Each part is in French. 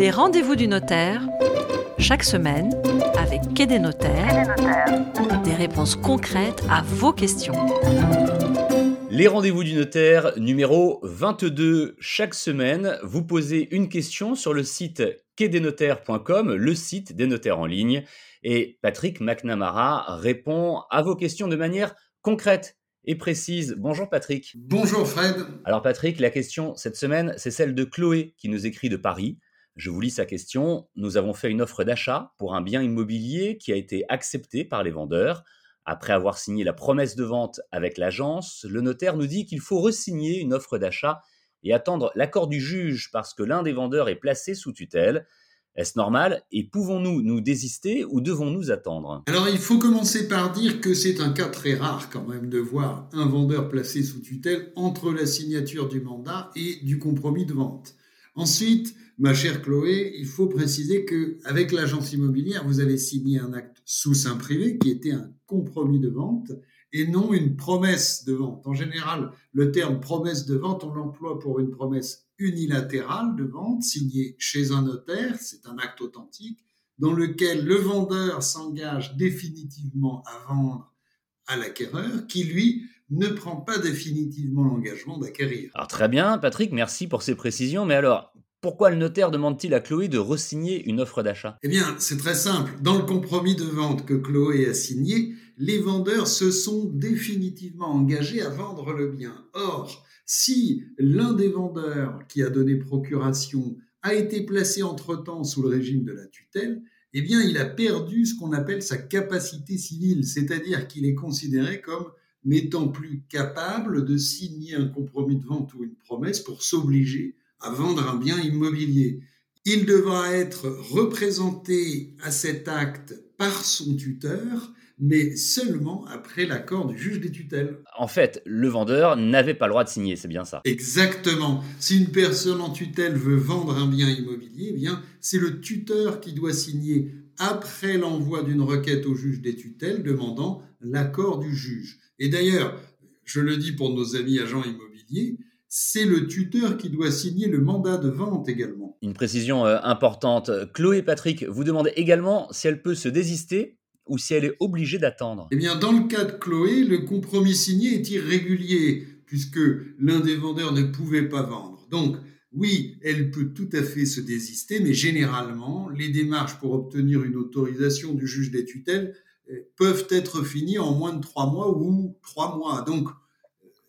Les rendez-vous du notaire, chaque semaine, avec Quai des notaires, des réponses concrètes à vos questions. Les rendez-vous du notaire numéro 22. Chaque semaine, vous posez une question sur le site quai-des-notaires.com, le site des notaires en ligne, et Patrick McNamara répond à vos questions de manière concrète et précise. Bonjour Patrick. Bonjour Fred. Alors Patrick, la question cette semaine, c'est celle de Chloé qui nous écrit de Paris. Je vous lis sa question. Nous avons fait une offre d'achat pour un bien immobilier qui a été accepté par les vendeurs. Après avoir signé la promesse de vente avec l'agence, le notaire nous dit qu'il faut resigner une offre d'achat et attendre l'accord du juge parce que l'un des vendeurs est placé sous tutelle. Est-ce normal Et pouvons-nous nous désister ou devons-nous attendre? Alors il faut commencer par dire que c'est un cas très rare quand même de voir un vendeur placé sous tutelle entre la signature du mandat et du compromis de vente. Ensuite, ma chère Chloé, il faut préciser que avec l'agence immobilière, vous avez signé un acte sous sein privé qui était un compromis de vente et non une promesse de vente. En général, le terme promesse de vente, on l'emploie pour une promesse unilatérale de vente signée chez un notaire, c'est un acte authentique, dans lequel le vendeur s'engage définitivement à vendre à l'acquéreur, qui lui ne prend pas définitivement l'engagement d'acquérir. Alors très bien, Patrick, merci pour ces précisions, mais alors, pourquoi le notaire demande-t-il à Chloé de resigner une offre d'achat? Eh bien, c'est très simple. Dans le compromis de vente que Chloé a signé, les vendeurs se sont définitivement engagés à vendre le bien. Or, si l'un des vendeurs qui a donné procuration a été placé entre-temps sous le régime de la tutelle, eh bien, il a perdu ce qu'on appelle sa capacité civile, c'est-à-dire qu'il est considéré comme n'étant plus capable de signer un compromis de vente ou une promesse pour s'obliger à vendre un bien immobilier. Il devra être représenté à cet acte par son tuteur, mais seulement après l'accord du juge des tutelles. En fait, le vendeur n'avait pas le droit de signer, c'est bien ça. Exactement. Si une personne en tutelle veut vendre un bien immobilier, eh bien, c'est le tuteur qui doit signer après l'envoi d'une requête au juge des tutelles demandant l'accord du juge. Et d'ailleurs, je le dis pour nos amis agents immobiliers, c'est le tuteur qui doit signer le mandat de vente également. Une précision euh, importante. Chloé Patrick vous demande également si elle peut se désister ou si elle est obligée d'attendre. Eh bien, dans le cas de Chloé, le compromis signé est irrégulier puisque l'un des vendeurs ne pouvait pas vendre. Donc, oui, elle peut tout à fait se désister, mais généralement, les démarches pour obtenir une autorisation du juge des tutelles euh, peuvent être finies en moins de trois mois ou trois mois. Donc,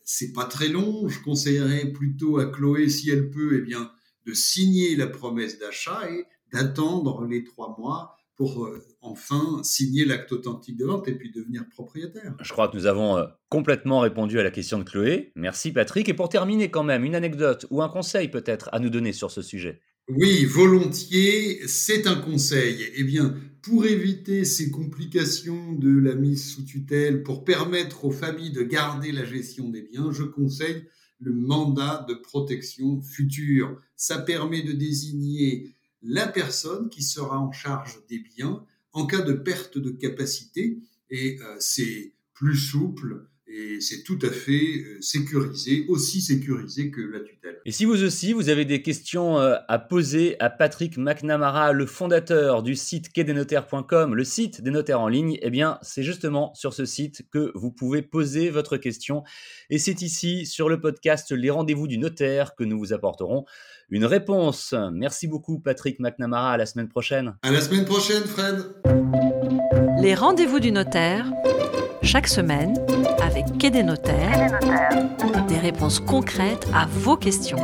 c'est pas très long. Je conseillerais plutôt à Chloé, si elle peut, eh bien, de signer la promesse d'achat et d'attendre les trois mois pour euh, enfin signer l'acte authentique de vente et puis devenir propriétaire. Je crois que nous avons euh, complètement répondu à la question de Chloé. Merci Patrick. Et pour terminer quand même, une anecdote ou un conseil peut-être à nous donner sur ce sujet. Oui, volontiers, c'est un conseil. Eh bien, pour éviter ces complications de la mise sous tutelle, pour permettre aux familles de garder la gestion des biens, je conseille le mandat de protection future. Ça permet de désigner la personne qui sera en charge des biens en cas de perte de capacité et euh, c'est plus souple et c'est tout à fait euh, sécurisé, aussi sécurisé que la tutelle. Et si vous aussi, vous avez des questions euh, à poser à Patrick McNamara, le fondateur du site quai-des-notaires.com, le site des notaires en ligne, eh bien, c'est justement sur ce site que vous pouvez poser votre question. Et c'est ici, sur le podcast Les rendez-vous du notaire, que nous vous apporterons une réponse. Merci beaucoup, Patrick McNamara. À la semaine prochaine. À la semaine prochaine, Fred. Les rendez-vous du notaire, chaque semaine, avec Quai des notaires, des réponses concrètes à vos questions.